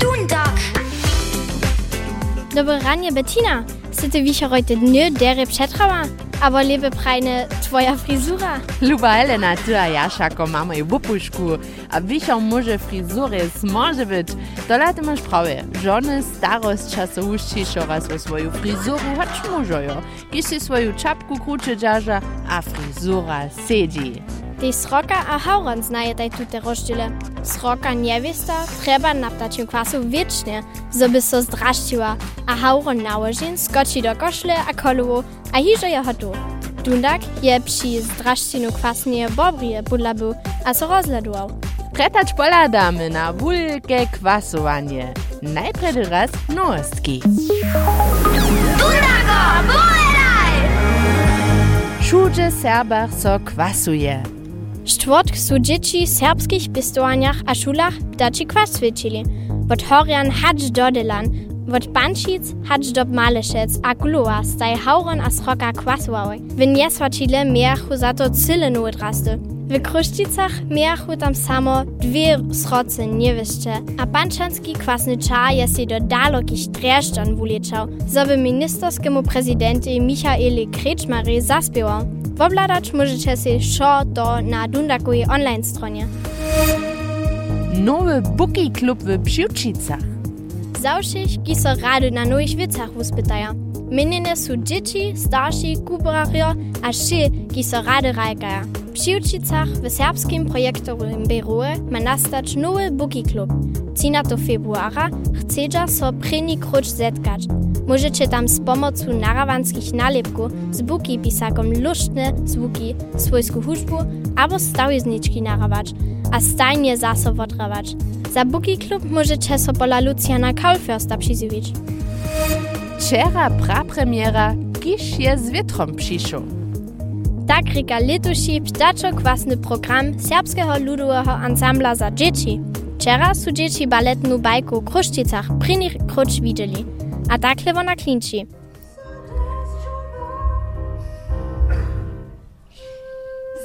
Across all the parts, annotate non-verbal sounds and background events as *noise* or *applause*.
Duntag. Dobro ranje Bettina, sitte wie heute nö der Pschetrauer, aber lebe preine twoja frizura. Luba Elena, ty a ja šako mamo i bupušku, a višo muže frizure smože bit. Dolate maš prave, žone starost časo uščišo raz o svoju frizuru hač mužojo, kiši svoju čapku kruče džaža, a frizura sedži. Tej sroka a hauron znaje taj tute rozdźile. Sroka niewiesta treba na ptačim kwasu wiecznie, żeby so zdraściła, a hauron nałożin skoczy do koszle a koluwu, a hiżo je hotu. Dundak je przy zdraszcinu kwasnie bobrie budlabu, a so rozladował. Pretać poladamy na wulkie kwasowanie. Najpierw raz nowostki. Dundago, bueraj! Wszędzie Serbach so kwasuje. Stwórd su dzieci serbskich pistovaniach a szulach ptaci kwas ćwiczyli. Wot Horian hadź do Dylan, wot Banšic hadź do Malešec a Gulua staj Hauron a sroka kwasłały. Wyn jeswatile miach huzato cyle nuedrasty. W Kruščicach miachu tam samo dwie sroce niewyszcze, a panczanski kwasny czar je si do dalokich dreszczan wuliczał, zoby ministerskiemu prezydenty Michaeli Krečmary zaspiewał. Wobladać możecie si šo to na Dundakowej online stronie. Nowy Buki Klub w Psiučicach. Zawszych giso rady na nových wicach uspytaja. Menine su dzieci, starsi, kubrario, a ši giso rady rajkaja. W Psiučicach w serbskim projektowym biurze ma nastać nowy Buki Klub. Cina to februara chcedza so pryni krucz zetkać. Możecie tam z pomocą narawanskich nalepków z buki pisakom lusztne zvuki, swojsku hużbu albo stałizniczki narawać, a stajnie zaso odrawać. Za Buki Klub możecie so pola Luciana Kaulförsta przyzywić. Wczera prapremiera, kiż je z wietrom przyszł. Tak rika letuši ptačo-kwasny program serbskiego ludowego ansambla za dzieci. Wczera su dzieci baletnu bajku w Kruszczycach prynych krucz widzieli. A takle wona klinči.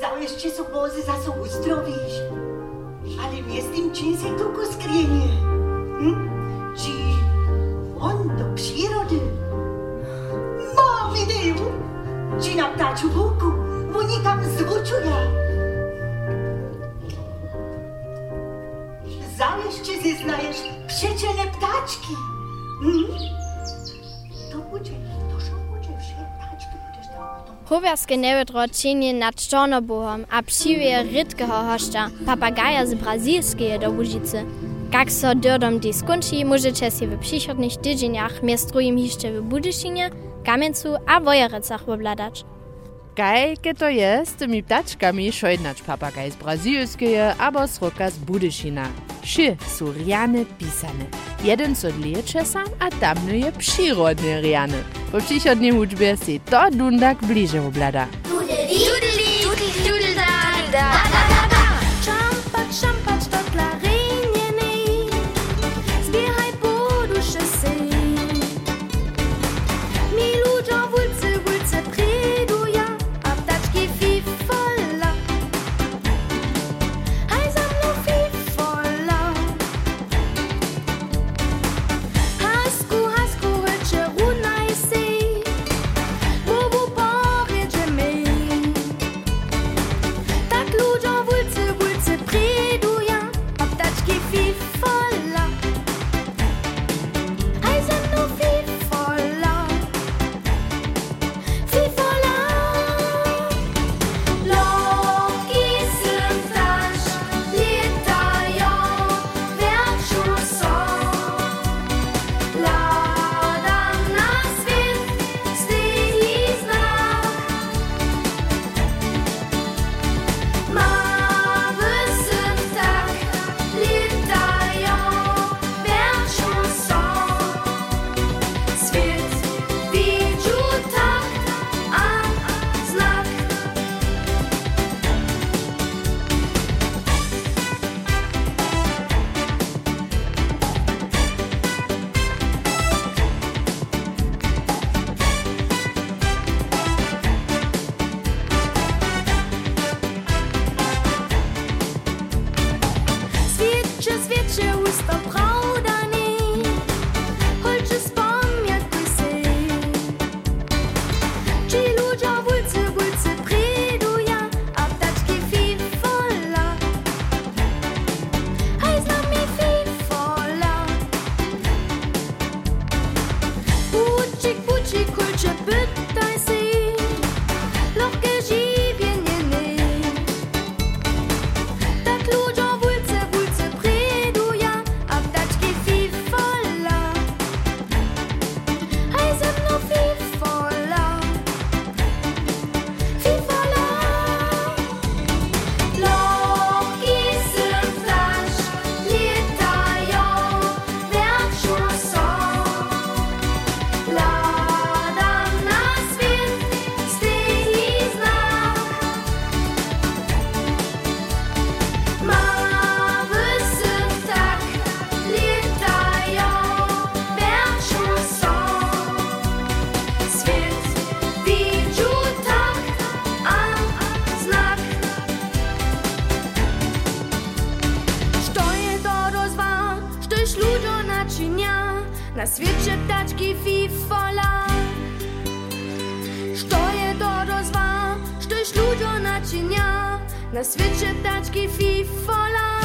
Załeżcie so bozy za so uzdrowić. Ale z tym czym się tu skrynie. Hm? Czy on do przyrody? Ma wideo. Czy na ptaczu boku, oni tam zwróciła. Załeżcie ze znajesz przeczene ptaczki. Hm? Potem Hoverskie nevedro čenje nad Čornobohom a psiwie rytkeho hošta, papagaja z brazilskeje do Łužice. Jak so dordom di skunči, możecie si w przychodnych tydzieniach miestrujim jeszcze w Budyšinie, Kamencu a Wojerecach obladać. Kajke to je z tymi ptaczkami šojdnać papagaj z brazilskeje albo sroka z. Ši su riane pisane. Jeden so lieče sam, a tamny je przyrodne riane. Po przychodnej uczbie si to dundak bliže oblada. Na switche tački FIFA.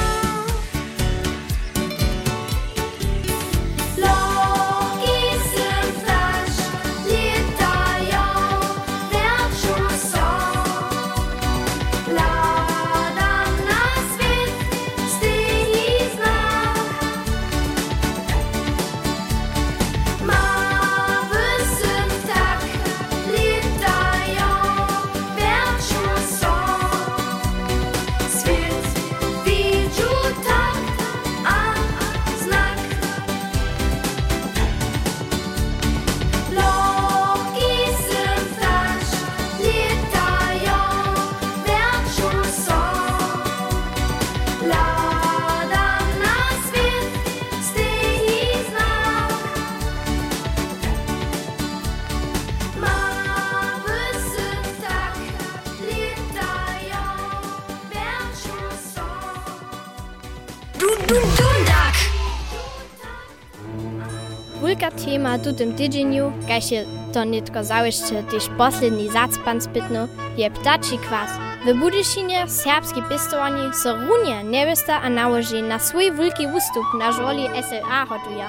Wulka tema tu tym tydzieniu, kaj się to nitko załyszcze, tyż posledni zacpan spytno, je ptači kwas. W Budyszynie serbski pistovani so runie niewysta a nałoży na swój wulki ustup na żoli SLA hotuje.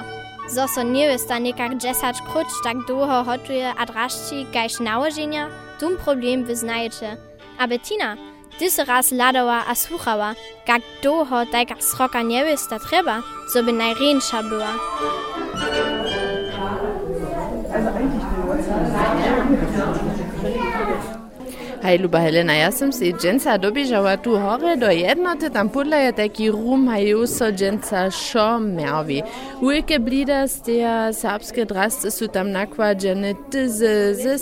Zo so niewysta nekak 10 kruć tak długo hotuje a draszczy kajś nałożenia, tum problem wyznajecie. Aber Tina, ty se raz ladała a słuchała, jak długo taka sroka niewysta trzeba, żeby najręsza była. Hej, Luba Helena, ja som si dženca dobiežala tu hore do jednoty, tam podľa je taký rum, hajú so dženca šo mervi. Ulke blída z tie serbské drasty sú tam nakładžené tyzy ze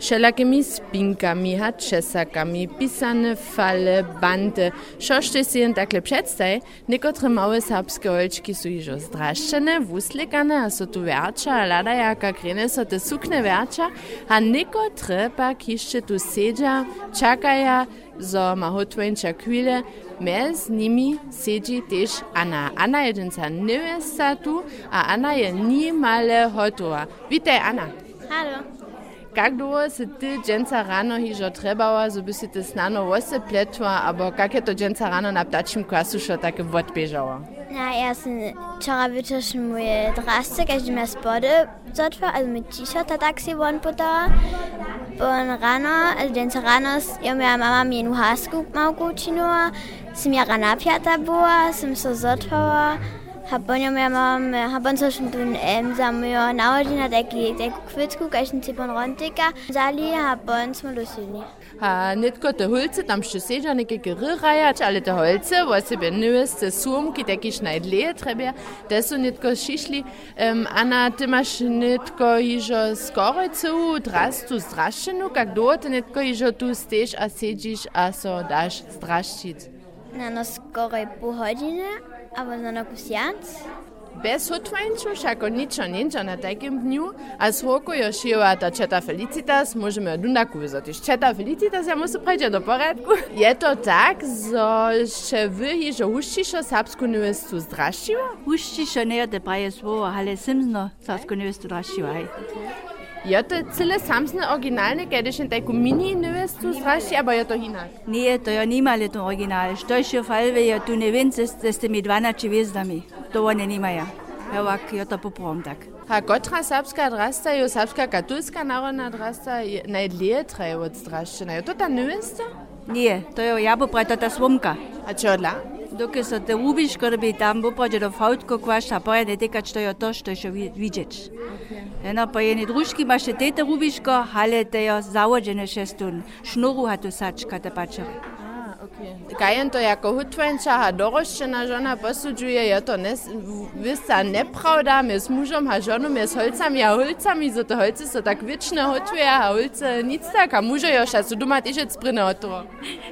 šelake mi spinka, mi hat česaka, mi pisane fale, bande. Šo ste si in takle predstaj, nekotre male srpske oljčki so ižo zdraščene, vuslikane, a so tu verča, ladajaka, krene so te sukne verča, a nekotre pa kišče tu sedja, čakaja, zo mahotvenča kvile, me z njimi sedi tež Ana. Ana je denca nevesta tu, a Ana je ni male hotova. Vitaj, Ana. Halo. Как долго се ти дженца рано хижо требала, зуби си ти снано лосе плетва, або как е то дженца рано на птачим класу, шо таке вод бежала? Na, erst včeraj večer sem mu je drastik, až mi je spode zatva, ali mi tišo ta taksi von podala. Pon rano, ali den se rano, jo mi je mama mi je nuhasku malo učinila, sem ja rana pjata bila, sem se zatvara. Habonja mé mam Habon zochen dun em sam Nauin hat ekki E Kwizku echen Zipon Rontiker Sali habons mal Lusyni. Ha net got de Hulze am Schusejanike Gerreiert alle der Holze, was se ben nues de Sum git ekki schneid lee trebbia, dat so net go Schichli Anna demmerch net go higer Skore zu, dras du straschen ak dote net go higer du stech a sedjich a so dasch strachit. Na nas Skore buhodine godziny, albo na no. Bez hotwańczu, šako ničo ninčo na takim dniu, a z roku jo šiva ta četa Felicitas, môžeme dundaku vyzotiš. Četa Felicitas, ja musu prejde do poradku. *laughs* Je to tak, zo še vy hižo uščišo serbsku nevestu zdraščiva? Uščišo ne je praje svoje, ale simzno savsko nevestu draščivaj. Ja, to je cele samsne originalne, kaj je še taj mini neves tu straši, ali je to inak? Ne, to je nimali to original. Što je še falve, je ja, tu ne vem, s temi 12 zvezdami. To one nimajo. Ja, Ovak je to poprom tak. A kotra srpska odrasta, jo srpska katolska narodna odrasta, najdlje traje od straščine. Je to ta nevesta? Ne, to je jabo, pravi ta svomka. A čodla? Dok so te ubiš, ker bi tam bo pođe do fautko kvaša, pa je ne teka što je to što še vidjeć. Okay. Eno pa je ne druški ma še tete ubiško, hale te jo zavođene šestun, šnuru hatu sačka te pačere. Kajen to jako hutvenča a doroščena žona posudzuje, je to nes, vysta nepravda, my s mužom a žonu, my s holcami a holcami, zo to holce so tak wieczne hotuje a holce nic tak, a muže još, a su doma tižec prine hotovo.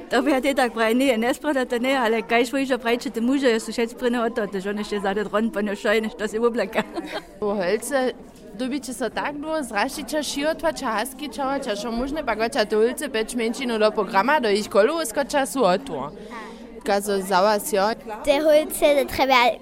To bi ja te tak pravi, ne, ne spreda to ne, ale kaj švo išo pravi, če te muže, su šec prine oto, te žone še zade dron, pa ne šojne, što se ublaka. U holce dobiće so tak długo zrašića šiotvača, haskičovača, šo možne pa goča to holce peč menšinu do programa, do ich kolu skoča su Der Derholce de trebia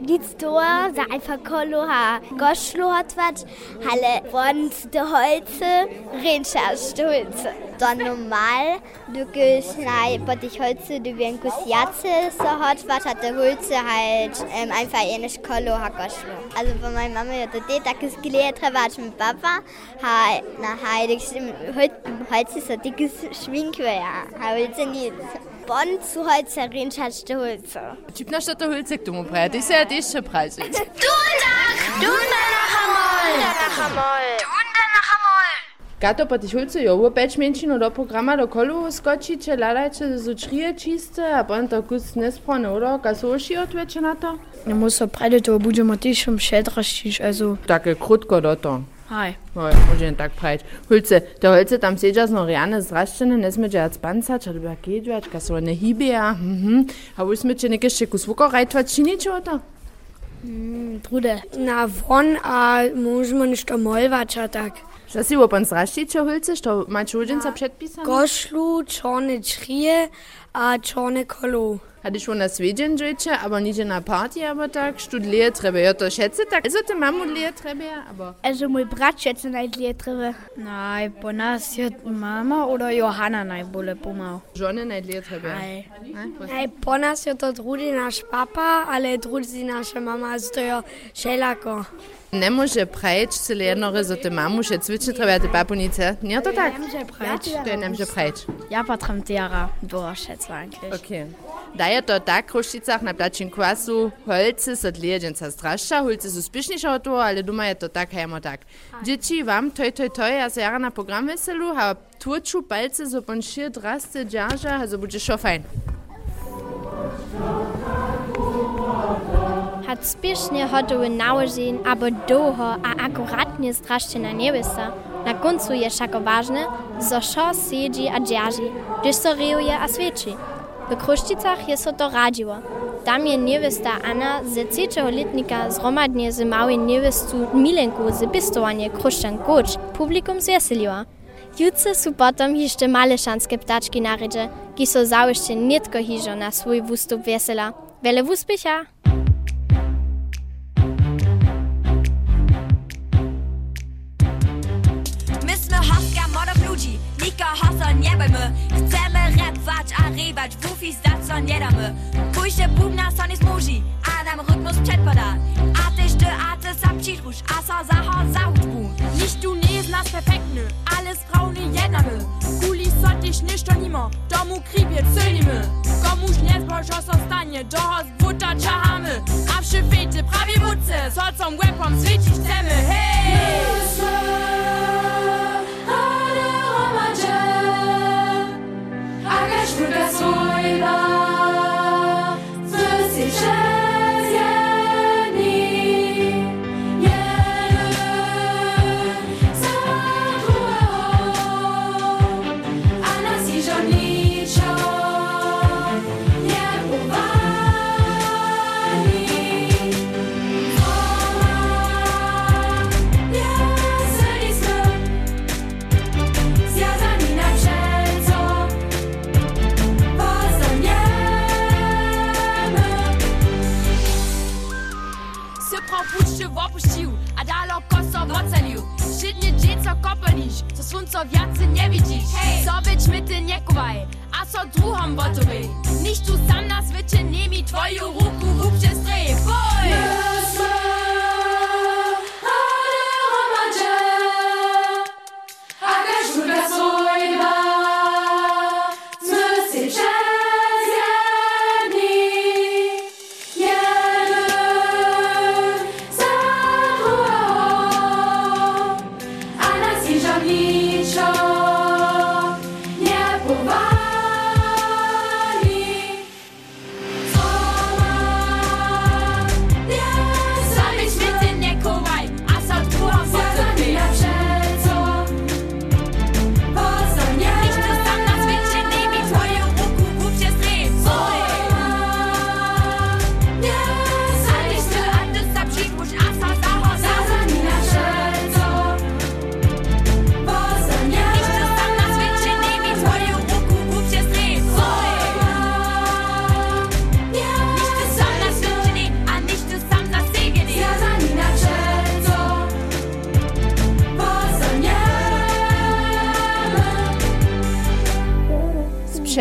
nic doa, za einfach kolo ha goschlo hat wat, halle wand de holze, rinschas de holze. Dann normal, du gehst nahe, bot ich holze, du wie ein Kussiatze so hat wat, hat de holze halt ähm, einfach ähnlich kolo ha goschlo. Also von meiner Mama, ja, de tak ist gelehrt, wat mit Papa, ha na heilig, holze so dickes Schminkwehr, ha holze nichts. Bonn zu Holzerinstadt Stehulze. Typnerstadt Holze, du Breit. Ich sehe dich schon Preis. *laughs* Dundach! Dundach amol! Dundach amol! Dundach amol! Gato pa tih hulce jo, več menšin od programa do kolu skoči, če ladače zučrije čiste, a pa to kus ne sprone uro, kaj so oši odveče Ich to? Ne moramo predati, budemo tišem še draščiš, also. Tako je krutko do to. Hi. Oj, może nie tak prajć. Hulce, te holce tam siedział no riane zraszczene, nie smycie jak spancać, albo jak jedźwać, kaso ne hibia, mhm. A już smycie nie jeszcze kus wuko rajtwać, czy niczego to? Trude. Na von, a możemy nicht omolwać, a tak. Że si opon zraszczycie hulce, što macie udzinca przedpisane? Goszlu, czarne črije, a czarne hatte schon schon das Svedjen aber nicht in einer Party, aber da stud Lehrtrebe. Ja, da schätze da. Also die Mammut Lehrtrebe, aber. Also mein Brat schätze nicht Lehrtrebe. Nein, Bona ist Mama oder Johanna nein, Bulle Pumau. Johanna nicht Lehrtrebe. Nein. Nein, Bona ist ja dort Rudi nasz Papa, ale Rudi sie nasza Mama, also ja Schelako. Ne može preč se lernore za te mamuše cvične trebate papunice. Nije to tak? Ne može preč. To je ne može preč. Ja pa tram tera, boš, jetzt eigentlich. Okay. Da je to tak, v Kruščicach na plačin kwasu, holce so dlijedženca strašča, holce so spišniša od toho, ale doma je to tak, hajmo tak. Dzieci, wam toj, toj, toj, ja se jara na program veselu, ha turču palce so pon šir draste džaža, also bude šo fajn. Hat spiesznie hotowy nałożeń, albo długo, a akuratnie strasznie niewysa. Na końcu jest szako ważne, zo siedzi a dzierży, gdyż so a świeci. W Kruszczycach jest to radziło. Tam je niewysta Anna ze trzeciego letnika zgromadnie z małej niewystu Milenku z pistowanie Kruszczan Kocz publikum zjeseliła. Jutce su potom jeszcze malešanske ptački naređe, ki so zaujšte nitko hižo na svoj wustup vesela. Vele wuspicha! My sme hostka modov nikoho sa nebojme. Chceme repovať a rýbať, v ufi zdať sa nedáme. Pújšte bubna sa nesmúži a nám rytmus předpadá. A tyž ty a ty sa přitruš a sa zaho za hudbu. Nicht du nie ist nas perfekt, nö. Alles Frauen jednamy. Kuli sotiš ništo nimo, domu kribje celimy. Komuś nie zbożo zostanie, doho z buta czahamy. A przy fety prawie wódce, solcom łepom świecić chcemy. Hej! V opuščiv, a dalo koso v oceliu. Židnie dzieco kopališ, co słońca wiacy nie widzisz. So być myty nie kuwaj, a so druhom botowej. Niż tu sam na swycie nie mi twoją ruku rób się strej. Boj! You.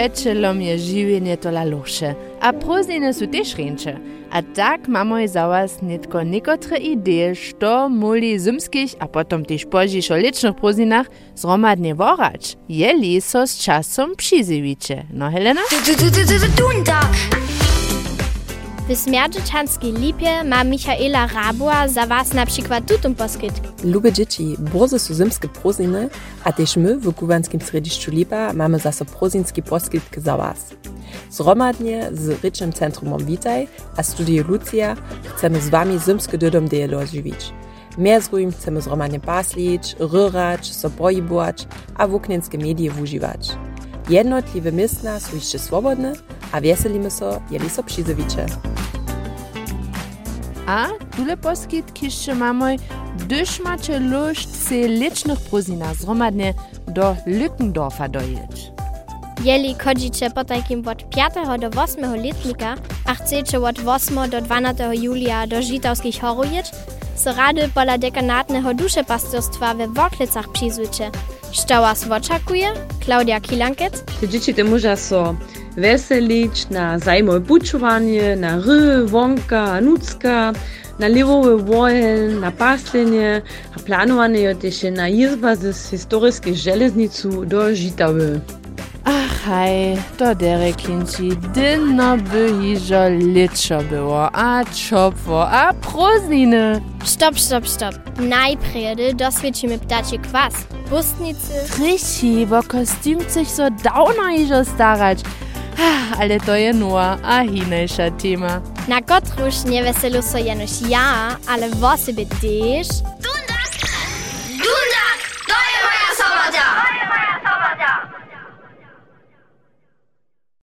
Přečelom je žiwienie tola loše. A prózdniny sú tiež ręcze. A tak mamy za was netko niekotre idee, što muli zimskich a potom tiež požišo licznych prózdninach zromadnie worać. Jeli so z časom přiziviče. No Helena? W Smerdżyczanskiej Lipie ma Michaela Rabua za was na przykład tutum poskyt. Lubię dzieci, bardzo są zimskie proziny, a też my w kubanskim srediszczu Lipa mamy zase prozinski poskyt za was. Zromadnie z Rycznym Centrum Witaj a Studio Lucia chcemy z wami zimskie dodom dialog żywić. Mehr zrujm chcemy zromadnie paslić, ryrać, so bojibować, a wuknienskie medie używać. Jednotliwe miestna są jeszcze swobodne, a wieselimy so, jeli so przyzowicze. A tule poskitki jeszcze mamy, gdyż macie lust se licznych prózdninach zromadnie do Lückendorfa dojeć. Jeli chodzicie po takim od 5 do 8 letnika, a chcecie od 8 do 12 julia do Żitowskich horujeć, so rady pola dekanatnego duszepastyrstwa we Woklicach przyzwycie. Šta vas očakuje? Klaudija Kilankec. Dzieci muža so veselič na zajmove pučovanje, na R, vonka, nucka, na livove voje, na paslenje, a planovane je še na jezba z historijske železnicu do Žitave. kaj do dere kinci dynno by hižo litšo było, a čopvo, a proznine. Stop, stop, stop. Najprede dosvedčíme ptačí kvas, bustnice. wo kostümt sich so dauno hižo starač. Ah, ale to je nur a hinejša tema. Na kotruš neveselu so jenož ja, ale vo sebe tež. Tu